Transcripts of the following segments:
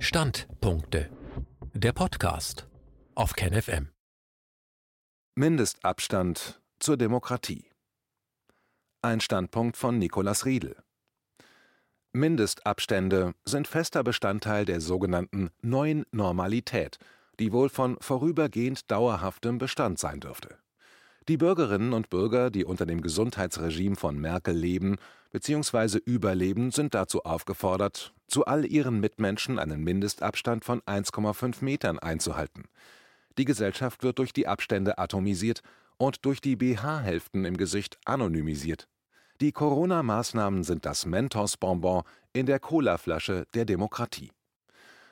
Standpunkte. Der Podcast auf KenFM. Mindestabstand zur Demokratie. Ein Standpunkt von Nikolaus Riedel. Mindestabstände sind fester Bestandteil der sogenannten neuen Normalität, die wohl von vorübergehend dauerhaftem Bestand sein dürfte. Die Bürgerinnen und Bürger, die unter dem Gesundheitsregime von Merkel leben bzw. überleben, sind dazu aufgefordert, zu all ihren Mitmenschen einen Mindestabstand von 1,5 Metern einzuhalten. Die Gesellschaft wird durch die Abstände atomisiert und durch die BH-Hälften im Gesicht anonymisiert. Die Corona-Maßnahmen sind das Mentos-Bonbon in der Colaflasche der Demokratie.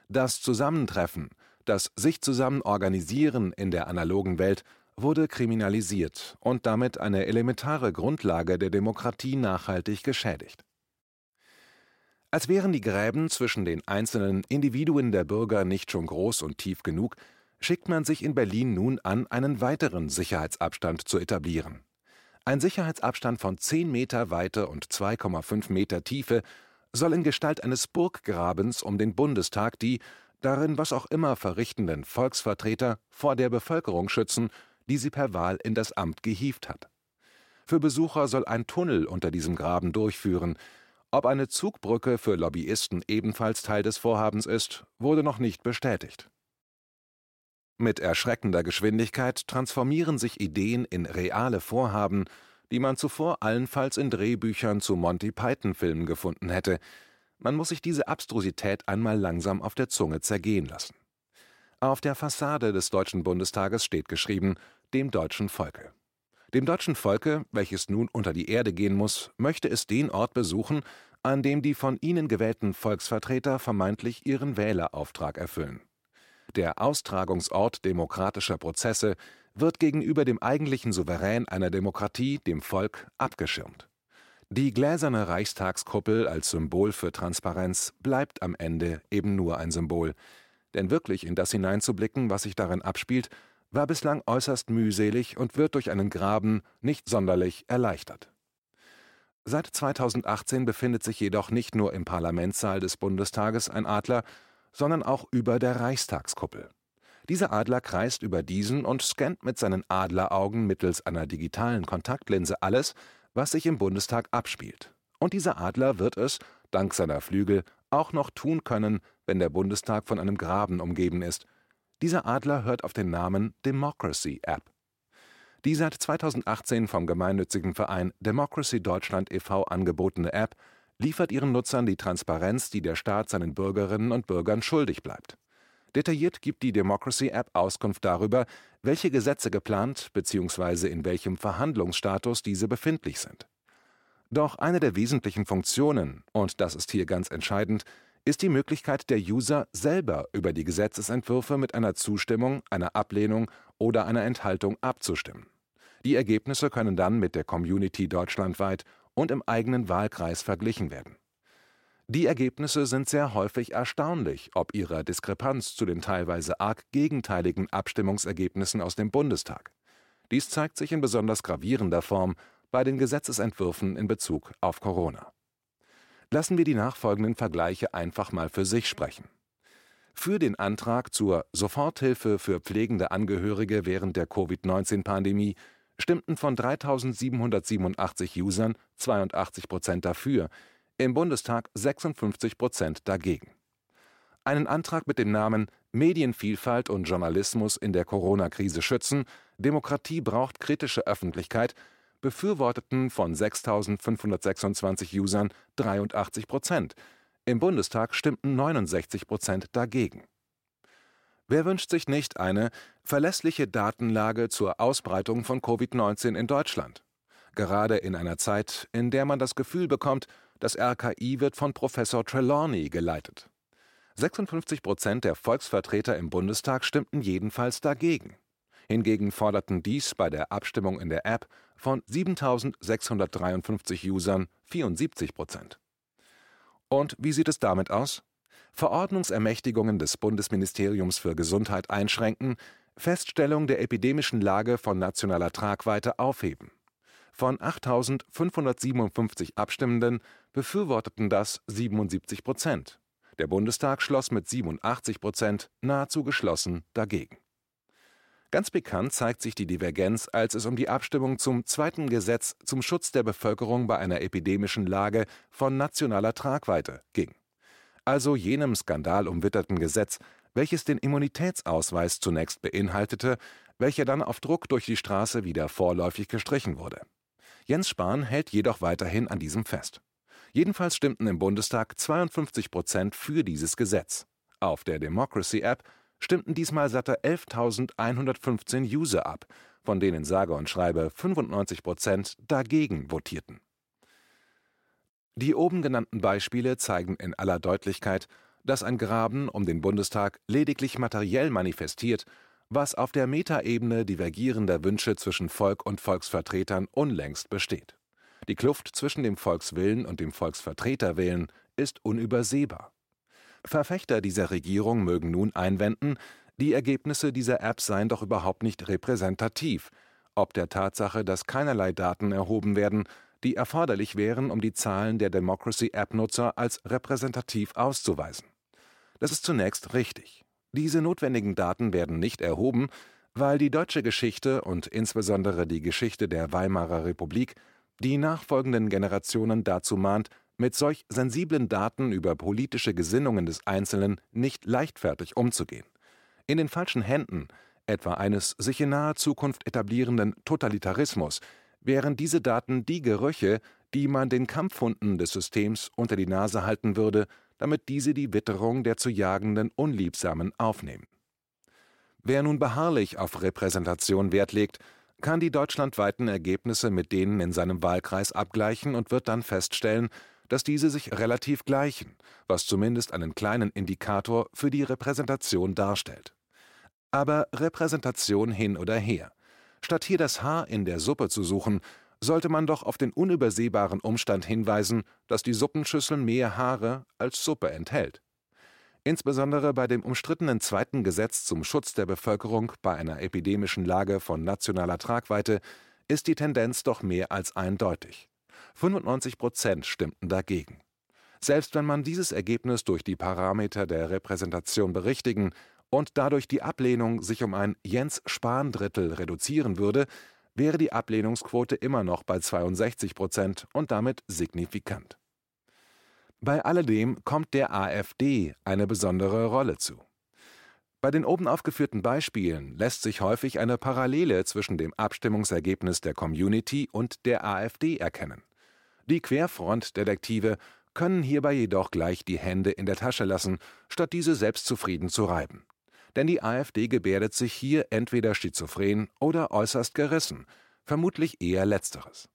Das Zusammentreffen, das sich zusammen organisieren in der analogen Welt wurde kriminalisiert und damit eine elementare Grundlage der Demokratie nachhaltig geschädigt. Als wären die Gräben zwischen den einzelnen Individuen der Bürger nicht schon groß und tief genug, schickt man sich in Berlin nun an, einen weiteren Sicherheitsabstand zu etablieren. Ein Sicherheitsabstand von 10 Meter Weite und 2,5 Meter Tiefe soll in Gestalt eines Burggrabens um den Bundestag die darin was auch immer verrichtenden Volksvertreter vor der Bevölkerung schützen die sie per Wahl in das Amt gehievt hat. Für Besucher soll ein Tunnel unter diesem Graben durchführen. Ob eine Zugbrücke für Lobbyisten ebenfalls Teil des Vorhabens ist, wurde noch nicht bestätigt. Mit erschreckender Geschwindigkeit transformieren sich Ideen in reale Vorhaben, die man zuvor allenfalls in Drehbüchern zu Monty Python-Filmen gefunden hätte. Man muss sich diese Abstrusität einmal langsam auf der Zunge zergehen lassen. Auf der Fassade des Deutschen Bundestages steht geschrieben dem deutschen Volke. Dem deutschen Volke, welches nun unter die Erde gehen muss, möchte es den Ort besuchen, an dem die von ihnen gewählten Volksvertreter vermeintlich ihren Wählerauftrag erfüllen. Der Austragungsort demokratischer Prozesse wird gegenüber dem eigentlichen Souverän einer Demokratie, dem Volk, abgeschirmt. Die gläserne Reichstagskuppel als Symbol für Transparenz bleibt am Ende eben nur ein Symbol. Denn wirklich in das hineinzublicken, was sich darin abspielt, war bislang äußerst mühselig und wird durch einen Graben nicht sonderlich erleichtert. Seit 2018 befindet sich jedoch nicht nur im Parlamentssaal des Bundestages ein Adler, sondern auch über der Reichstagskuppel. Dieser Adler kreist über diesen und scannt mit seinen Adleraugen mittels einer digitalen Kontaktlinse alles, was sich im Bundestag abspielt. Und dieser Adler wird es, dank seiner Flügel, auch noch tun können, wenn der Bundestag von einem Graben umgeben ist, dieser Adler hört auf den Namen Democracy App. Die seit 2018 vom gemeinnützigen Verein Democracy Deutschland e.V. angebotene App liefert ihren Nutzern die Transparenz, die der Staat seinen Bürgerinnen und Bürgern schuldig bleibt. Detailliert gibt die Democracy App Auskunft darüber, welche Gesetze geplant bzw. in welchem Verhandlungsstatus diese befindlich sind. Doch eine der wesentlichen Funktionen, und das ist hier ganz entscheidend, ist die Möglichkeit der User, selber über die Gesetzesentwürfe mit einer Zustimmung, einer Ablehnung oder einer Enthaltung abzustimmen. Die Ergebnisse können dann mit der Community deutschlandweit und im eigenen Wahlkreis verglichen werden. Die Ergebnisse sind sehr häufig erstaunlich, ob ihrer Diskrepanz zu den teilweise arg gegenteiligen Abstimmungsergebnissen aus dem Bundestag. Dies zeigt sich in besonders gravierender Form bei den Gesetzesentwürfen in Bezug auf Corona. Lassen wir die nachfolgenden Vergleiche einfach mal für sich sprechen. Für den Antrag zur Soforthilfe für pflegende Angehörige während der Covid-19-Pandemie stimmten von 3.787 Usern 82 Prozent dafür, im Bundestag 56 Prozent dagegen. Einen Antrag mit dem Namen Medienvielfalt und Journalismus in der Corona-Krise schützen, Demokratie braucht kritische Öffentlichkeit befürworteten von 6.526 Usern 83 Prozent. Im Bundestag stimmten 69 Prozent dagegen. Wer wünscht sich nicht eine verlässliche Datenlage zur Ausbreitung von Covid-19 in Deutschland? Gerade in einer Zeit, in der man das Gefühl bekommt, das RKI wird von Professor Trelawney geleitet. 56 Prozent der Volksvertreter im Bundestag stimmten jedenfalls dagegen. Hingegen forderten dies bei der Abstimmung in der App von 7.653 Usern 74 Prozent. Und wie sieht es damit aus? Verordnungsermächtigungen des Bundesministeriums für Gesundheit einschränken, Feststellung der epidemischen Lage von nationaler Tragweite aufheben. Von 8.557 Abstimmenden befürworteten das 77 Prozent. Der Bundestag schloss mit 87 Prozent nahezu geschlossen dagegen. Ganz bekannt zeigt sich die Divergenz, als es um die Abstimmung zum zweiten Gesetz zum Schutz der Bevölkerung bei einer epidemischen Lage von nationaler Tragweite ging. Also jenem skandalumwitterten Gesetz, welches den Immunitätsausweis zunächst beinhaltete, welcher dann auf Druck durch die Straße wieder vorläufig gestrichen wurde. Jens Spahn hält jedoch weiterhin an diesem fest. Jedenfalls stimmten im Bundestag 52 Prozent für dieses Gesetz. Auf der Democracy App stimmten diesmal satte 11.115 User ab, von denen sage und schreibe 95 Prozent dagegen votierten. Die oben genannten Beispiele zeigen in aller Deutlichkeit, dass ein Graben um den Bundestag lediglich materiell manifestiert, was auf der Metaebene divergierender Wünsche zwischen Volk und Volksvertretern unlängst besteht. Die Kluft zwischen dem Volkswillen und dem Volksvertreterwillen ist unübersehbar. Verfechter dieser Regierung mögen nun einwenden, die Ergebnisse dieser App seien doch überhaupt nicht repräsentativ, ob der Tatsache, dass keinerlei Daten erhoben werden, die erforderlich wären, um die Zahlen der Democracy App-Nutzer als repräsentativ auszuweisen. Das ist zunächst richtig. Diese notwendigen Daten werden nicht erhoben, weil die deutsche Geschichte und insbesondere die Geschichte der Weimarer Republik die nachfolgenden Generationen dazu mahnt, mit solch sensiblen Daten über politische Gesinnungen des Einzelnen nicht leichtfertig umzugehen. In den falschen Händen, etwa eines sich in naher Zukunft etablierenden Totalitarismus, wären diese Daten die Gerüche, die man den Kampfhunden des Systems unter die Nase halten würde, damit diese die Witterung der zu jagenden Unliebsamen aufnehmen. Wer nun beharrlich auf Repräsentation Wert legt, kann die deutschlandweiten Ergebnisse mit denen in seinem Wahlkreis abgleichen und wird dann feststellen, dass diese sich relativ gleichen, was zumindest einen kleinen Indikator für die Repräsentation darstellt. Aber Repräsentation hin oder her. Statt hier das Haar in der Suppe zu suchen, sollte man doch auf den unübersehbaren Umstand hinweisen, dass die Suppenschüssel mehr Haare als Suppe enthält. Insbesondere bei dem umstrittenen zweiten Gesetz zum Schutz der Bevölkerung bei einer epidemischen Lage von nationaler Tragweite ist die Tendenz doch mehr als eindeutig. 95 Prozent stimmten dagegen. Selbst wenn man dieses Ergebnis durch die Parameter der Repräsentation berichtigen und dadurch die Ablehnung sich um ein Jens-Spahn-Drittel reduzieren würde, wäre die Ablehnungsquote immer noch bei 62 Prozent und damit signifikant. Bei alledem kommt der AfD eine besondere Rolle zu. Bei den oben aufgeführten Beispielen lässt sich häufig eine Parallele zwischen dem Abstimmungsergebnis der Community und der AfD erkennen. Die Querfrontdetektive können hierbei jedoch gleich die Hände in der Tasche lassen, statt diese selbstzufrieden zu reiben. Denn die AfD gebärdet sich hier entweder schizophren oder äußerst gerissen, vermutlich eher letzteres.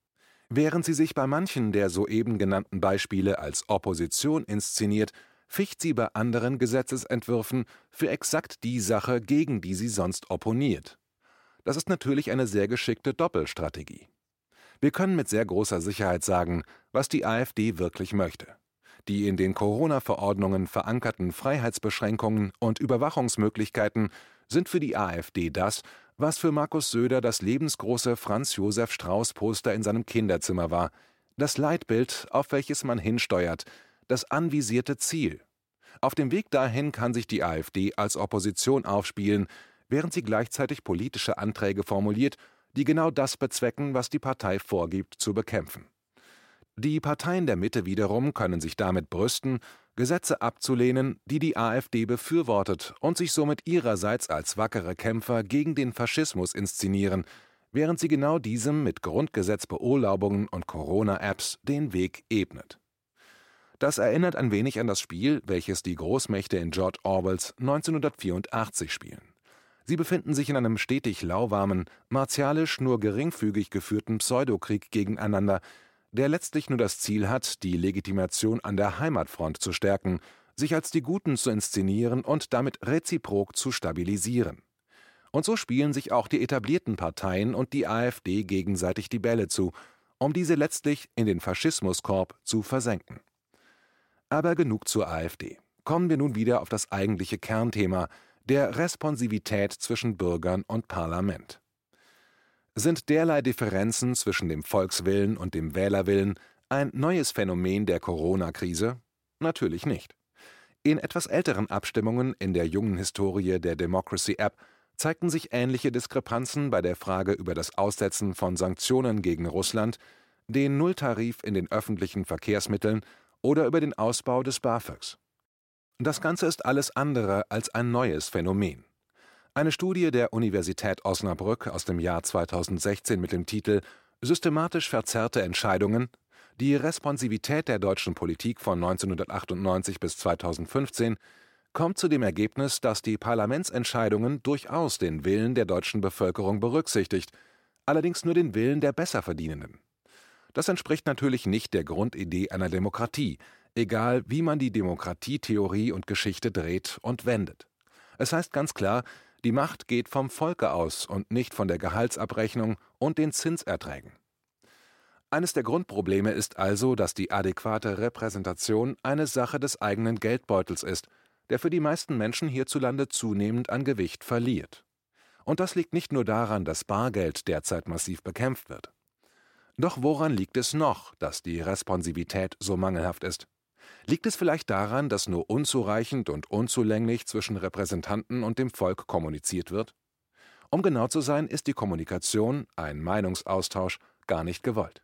Während sie sich bei manchen der soeben genannten Beispiele als Opposition inszeniert, ficht sie bei anderen Gesetzesentwürfen für exakt die Sache, gegen die sie sonst opponiert. Das ist natürlich eine sehr geschickte Doppelstrategie. Wir können mit sehr großer Sicherheit sagen, was die AfD wirklich möchte. Die in den Corona-Verordnungen verankerten Freiheitsbeschränkungen und Überwachungsmöglichkeiten sind für die AfD das, was für Markus Söder das lebensgroße Franz Josef Strauß Poster in seinem Kinderzimmer war, das Leitbild, auf welches man hinsteuert, das anvisierte Ziel. Auf dem Weg dahin kann sich die AfD als Opposition aufspielen, während sie gleichzeitig politische Anträge formuliert die genau das bezwecken, was die Partei vorgibt zu bekämpfen. Die Parteien der Mitte wiederum können sich damit brüsten, Gesetze abzulehnen, die die AfD befürwortet und sich somit ihrerseits als wackere Kämpfer gegen den Faschismus inszenieren, während sie genau diesem mit Grundgesetzbeurlaubungen und Corona-Apps den Weg ebnet. Das erinnert ein wenig an das Spiel, welches die Großmächte in George Orwells 1984 spielen. Sie befinden sich in einem stetig lauwarmen, martialisch nur geringfügig geführten Pseudokrieg gegeneinander, der letztlich nur das Ziel hat, die Legitimation an der Heimatfront zu stärken, sich als die Guten zu inszenieren und damit reziprok zu stabilisieren. Und so spielen sich auch die etablierten Parteien und die AfD gegenseitig die Bälle zu, um diese letztlich in den Faschismuskorb zu versenken. Aber genug zur AfD. Kommen wir nun wieder auf das eigentliche Kernthema, der Responsivität zwischen Bürgern und Parlament. Sind derlei Differenzen zwischen dem Volkswillen und dem Wählerwillen ein neues Phänomen der Corona-Krise? Natürlich nicht. In etwas älteren Abstimmungen in der jungen Historie der Democracy App zeigten sich ähnliche Diskrepanzen bei der Frage über das Aussetzen von Sanktionen gegen Russland, den Nulltarif in den öffentlichen Verkehrsmitteln oder über den Ausbau des BAföGs. Das Ganze ist alles andere als ein neues Phänomen. Eine Studie der Universität Osnabrück aus dem Jahr 2016 mit dem Titel Systematisch verzerrte Entscheidungen die Responsivität der deutschen Politik von 1998 bis 2015 kommt zu dem Ergebnis, dass die Parlamentsentscheidungen durchaus den Willen der deutschen Bevölkerung berücksichtigt, allerdings nur den Willen der Besserverdienenden. Das entspricht natürlich nicht der Grundidee einer Demokratie, egal wie man die Demokratietheorie und Geschichte dreht und wendet. Es heißt ganz klar, die Macht geht vom Volke aus und nicht von der Gehaltsabrechnung und den Zinserträgen. Eines der Grundprobleme ist also, dass die adäquate Repräsentation eine Sache des eigenen Geldbeutels ist, der für die meisten Menschen hierzulande zunehmend an Gewicht verliert. Und das liegt nicht nur daran, dass Bargeld derzeit massiv bekämpft wird. Doch woran liegt es noch, dass die Responsivität so mangelhaft ist? Liegt es vielleicht daran, dass nur unzureichend und unzulänglich zwischen Repräsentanten und dem Volk kommuniziert wird? Um genau zu sein, ist die Kommunikation, ein Meinungsaustausch, gar nicht gewollt.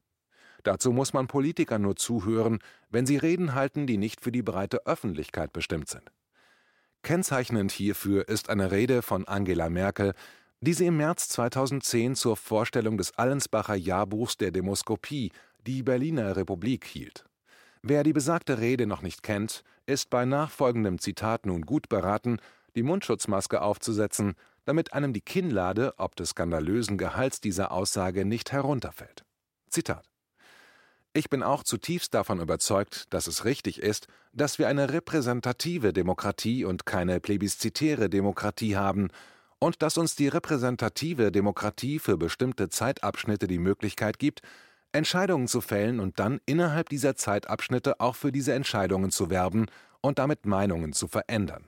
Dazu muss man Politikern nur zuhören, wenn sie Reden halten, die nicht für die breite Öffentlichkeit bestimmt sind. Kennzeichnend hierfür ist eine Rede von Angela Merkel, die sie im März 2010 zur Vorstellung des Allensbacher Jahrbuchs der Demoskopie, die Berliner Republik, hielt. Wer die besagte Rede noch nicht kennt, ist bei nachfolgendem Zitat nun gut beraten, die Mundschutzmaske aufzusetzen, damit einem die Kinnlade ob des skandalösen Gehalts dieser Aussage nicht herunterfällt. Zitat ich bin auch zutiefst davon überzeugt, dass es richtig ist, dass wir eine repräsentative Demokratie und keine plebiszitäre Demokratie haben und dass uns die repräsentative Demokratie für bestimmte Zeitabschnitte die Möglichkeit gibt, Entscheidungen zu fällen und dann innerhalb dieser Zeitabschnitte auch für diese Entscheidungen zu werben und damit Meinungen zu verändern.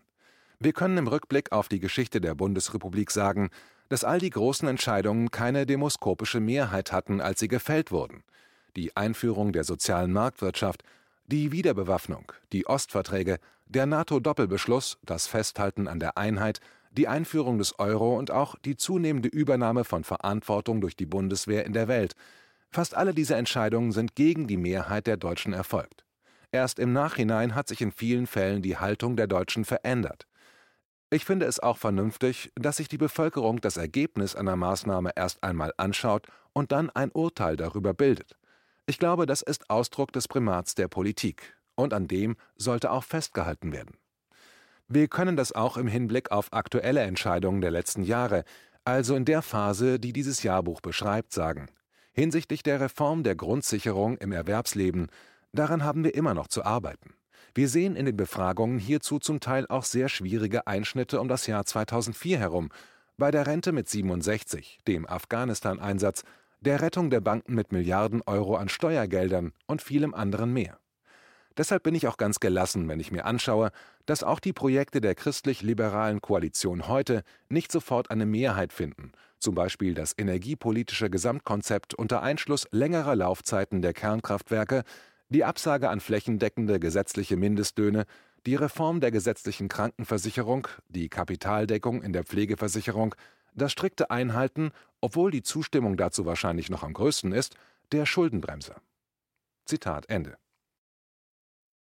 Wir können im Rückblick auf die Geschichte der Bundesrepublik sagen, dass all die großen Entscheidungen keine demoskopische Mehrheit hatten, als sie gefällt wurden die Einführung der sozialen Marktwirtschaft, die Wiederbewaffnung, die Ostverträge, der NATO-Doppelbeschluss, das Festhalten an der Einheit, die Einführung des Euro und auch die zunehmende Übernahme von Verantwortung durch die Bundeswehr in der Welt. Fast alle diese Entscheidungen sind gegen die Mehrheit der Deutschen erfolgt. Erst im Nachhinein hat sich in vielen Fällen die Haltung der Deutschen verändert. Ich finde es auch vernünftig, dass sich die Bevölkerung das Ergebnis einer Maßnahme erst einmal anschaut und dann ein Urteil darüber bildet. Ich glaube, das ist Ausdruck des Primats der Politik, und an dem sollte auch festgehalten werden. Wir können das auch im Hinblick auf aktuelle Entscheidungen der letzten Jahre, also in der Phase, die dieses Jahrbuch beschreibt, sagen. Hinsichtlich der Reform der Grundsicherung im Erwerbsleben, daran haben wir immer noch zu arbeiten. Wir sehen in den Befragungen hierzu zum Teil auch sehr schwierige Einschnitte um das Jahr 2004 herum, bei der Rente mit 67, dem Afghanistan-Einsatz der Rettung der Banken mit Milliarden Euro an Steuergeldern und vielem anderen mehr. Deshalb bin ich auch ganz gelassen, wenn ich mir anschaue, dass auch die Projekte der christlich-liberalen Koalition heute nicht sofort eine Mehrheit finden, zum Beispiel das energiepolitische Gesamtkonzept unter Einschluss längerer Laufzeiten der Kernkraftwerke, die Absage an flächendeckende gesetzliche Mindestlöhne, die Reform der gesetzlichen Krankenversicherung, die Kapitaldeckung in der Pflegeversicherung, das strikte Einhalten, obwohl die Zustimmung dazu wahrscheinlich noch am größten ist, der Schuldenbremse. Zitat Ende.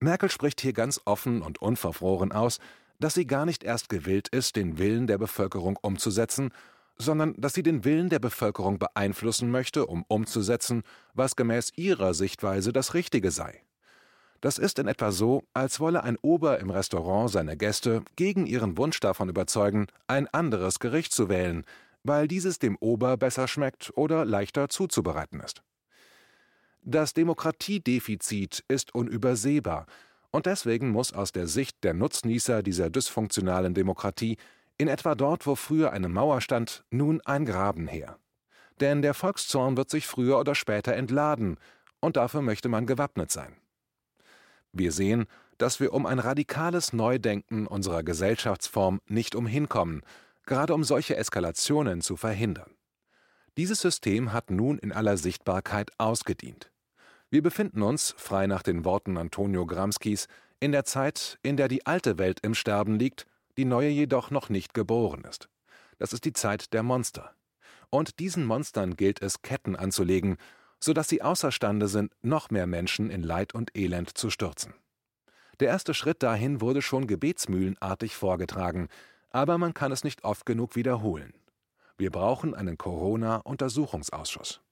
Merkel spricht hier ganz offen und unverfroren aus, dass sie gar nicht erst gewillt ist, den Willen der Bevölkerung umzusetzen, sondern dass sie den Willen der Bevölkerung beeinflussen möchte, um umzusetzen, was gemäß ihrer Sichtweise das Richtige sei. Das ist in etwa so, als wolle ein Ober im Restaurant seine Gäste gegen ihren Wunsch davon überzeugen, ein anderes Gericht zu wählen, weil dieses dem Ober besser schmeckt oder leichter zuzubereiten ist. Das Demokratiedefizit ist unübersehbar, und deswegen muss aus der Sicht der Nutznießer dieser dysfunktionalen Demokratie in etwa dort, wo früher eine Mauer stand, nun ein Graben her. Denn der Volkszorn wird sich früher oder später entladen, und dafür möchte man gewappnet sein. Wir sehen, dass wir um ein radikales Neudenken unserer Gesellschaftsform nicht umhinkommen, gerade um solche Eskalationen zu verhindern. Dieses System hat nun in aller Sichtbarkeit ausgedient. Wir befinden uns, frei nach den Worten Antonio Gramscis, In der Zeit, in der die alte Welt im Sterben liegt, die neue jedoch noch nicht geboren ist. Das ist die Zeit der Monster. Und diesen Monstern gilt es, Ketten anzulegen, sodass sie außerstande sind, noch mehr Menschen in Leid und Elend zu stürzen. Der erste Schritt dahin wurde schon gebetsmühlenartig vorgetragen, aber man kann es nicht oft genug wiederholen. Wir brauchen einen Corona-Untersuchungsausschuss.